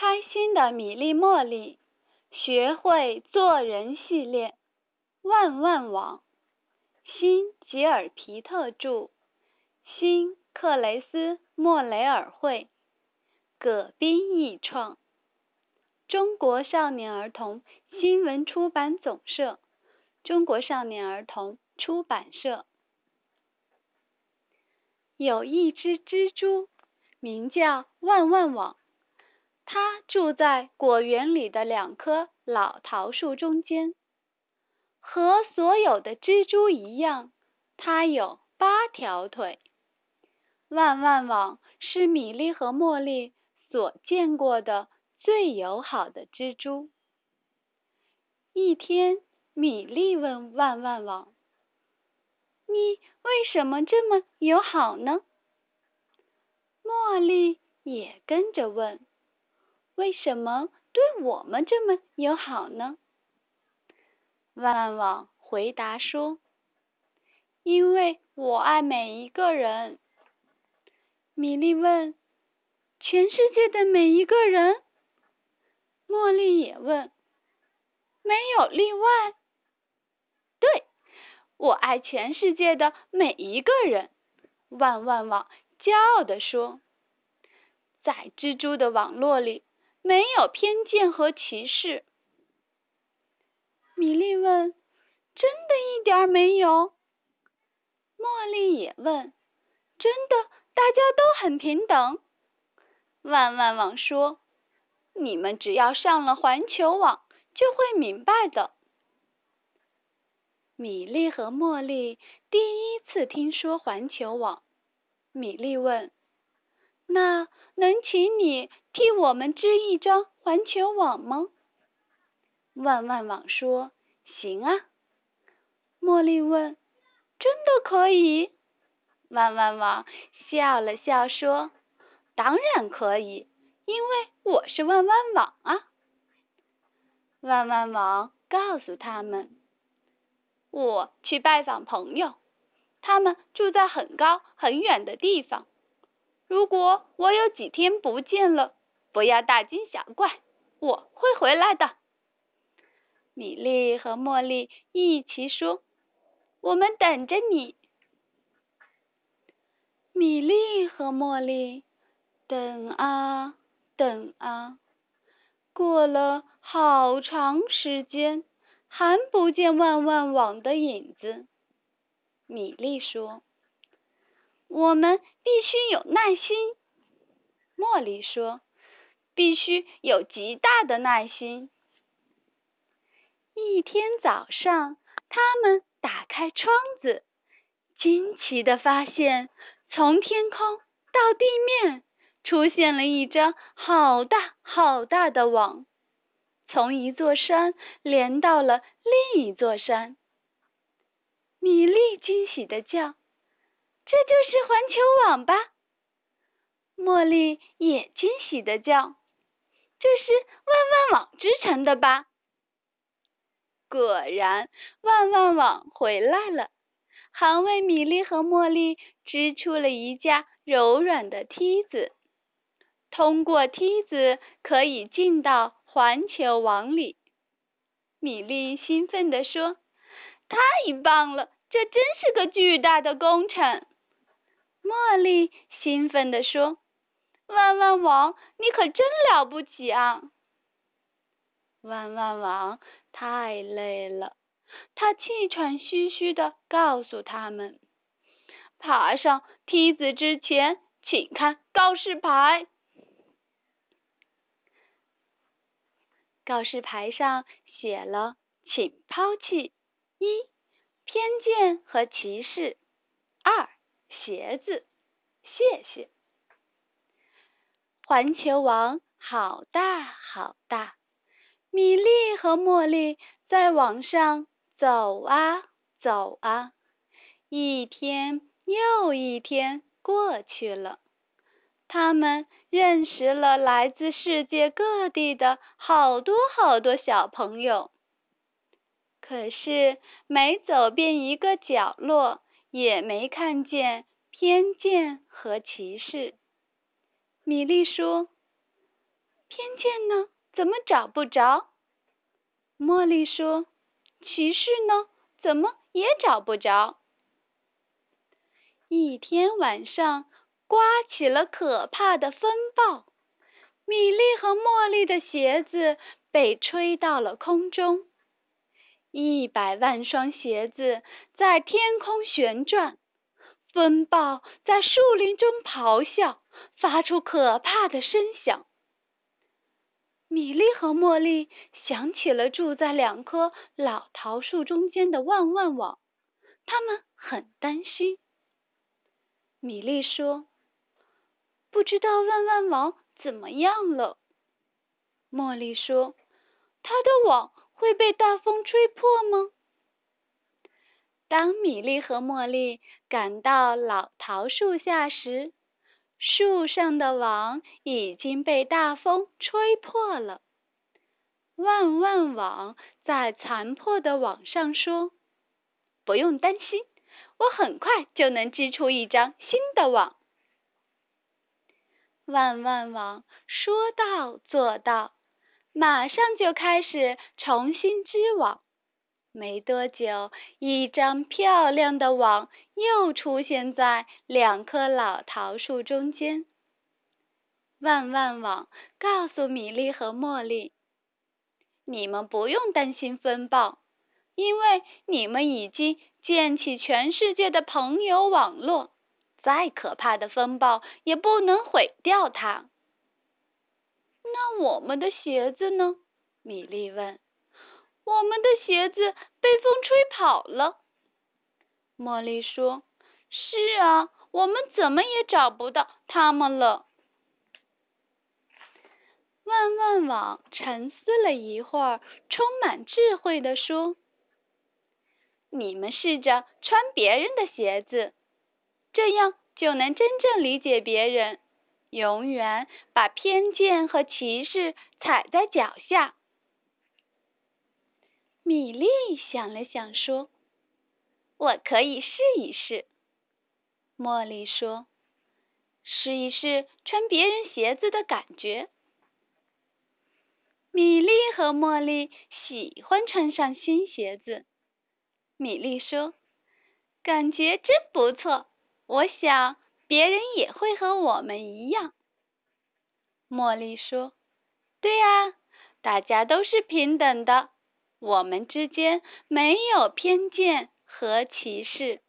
开心的米粒茉莉学会做人系列，万万网，新吉尔皮特著，新克雷斯莫雷尔绘，葛斌译创，中国少年儿童新闻出版总社，中国少年儿童出版社。有一只蜘蛛，名叫万万网。它住在果园里的两棵老桃树中间。和所有的蜘蛛一样，它有八条腿。万万网是米莉和茉莉所见过的最友好的蜘蛛。一天，米莉问万万网。你为什么这么友好呢？茉莉也跟着问：“为什么对我们这么友好呢？”万万网回答说：“因为我爱每一个人。”米莉问：“全世界的每一个人？”茉莉也问：“没有例外？”对。我爱全世界的每一个人，万万网骄傲地说：“在蜘蛛的网络里，没有偏见和歧视。”米莉问：“真的一点没有？”茉莉也问：“真的，大家都很平等？”万万网说：“你们只要上了环球网，就会明白的。”米莉和茉莉第一次听说环球网。米莉问：“那能请你替我们织一张环球网吗？”万万网说：“行啊。”茉莉问：“真的可以？”万万网笑了笑说：“当然可以，因为我是万万网啊。”万万网告诉他们。我去拜访朋友，他们住在很高很远的地方。如果我有几天不见了，不要大惊小怪，我会回来的。米莉和茉莉一起说：“我们等着你。”米莉和茉莉等啊等啊，过了好长时间。还不见万万网的影子，米莉说：“我们必须有耐心。”茉莉说：“必须有极大的耐心。”一天早上，他们打开窗子，惊奇的发现，从天空到地面出现了一张好大好大的网。从一座山连到了另一座山，米莉惊喜的叫：“这就是环球网吧！”茉莉也惊喜的叫：“这是万万网织成的吧？”果然，万万网回来了，还为米莉和茉莉织出了一架柔软的梯子。通过梯子可以进到。环球网里，米莉兴奋地说：“太棒了，这真是个巨大的工程。”茉莉兴奋地说：“万万网，你可真了不起啊！”万万网太累了，他气喘吁吁地告诉他们：“爬上梯子之前，请看告示牌。”告示牌上写了：“请抛弃一偏见和歧视，二鞋子，谢谢。”环球网好大好大，米莉和茉莉在网上走啊走啊，一天又一天过去了。他们认识了来自世界各地的好多好多小朋友，可是每走遍一个角落，也没看见偏见和歧视。米莉说：“偏见呢？怎么找不着？茉莉说：“歧视呢？怎么也找不着？”一天晚上，刮起了可怕的风暴，米莉和茉莉的鞋子被吹到了空中，一百万双鞋子在天空旋转，风暴在树林中咆哮，发出可怕的声响。米莉和茉莉想起了住在两棵老桃树中间的万万网，他们很担心。米莉说：“不知道万万网怎么样了。”茉莉说：“它的网会被大风吹破吗？”当米莉和茉莉赶到老桃树下时，树上的网已经被大风吹破了。万万网在残破的网上说：“不用担心。”我很快就能织出一张新的网。万万网说到做到，马上就开始重新织网。没多久，一张漂亮的网又出现在两棵老桃树中间。万万网告诉米莉和茉莉：“你们不用担心风暴，因为你们已经……”建起全世界的朋友网络，再可怕的风暴也不能毁掉它。那我们的鞋子呢？米莉问。我们的鞋子被风吹跑了。茉莉说：“是啊，我们怎么也找不到它们了。”万万网沉思了一会儿，充满智慧地说。你们试着穿别人的鞋子，这样就能真正理解别人。永远把偏见和歧视踩在脚下。米莉想了想说：“我可以试一试。”茉莉说：“试一试穿别人鞋子的感觉。”米莉和茉莉喜欢穿上新鞋子。米莉说：“感觉真不错，我想别人也会和我们一样。”茉莉说：“对呀，大家都是平等的，我们之间没有偏见和歧视。”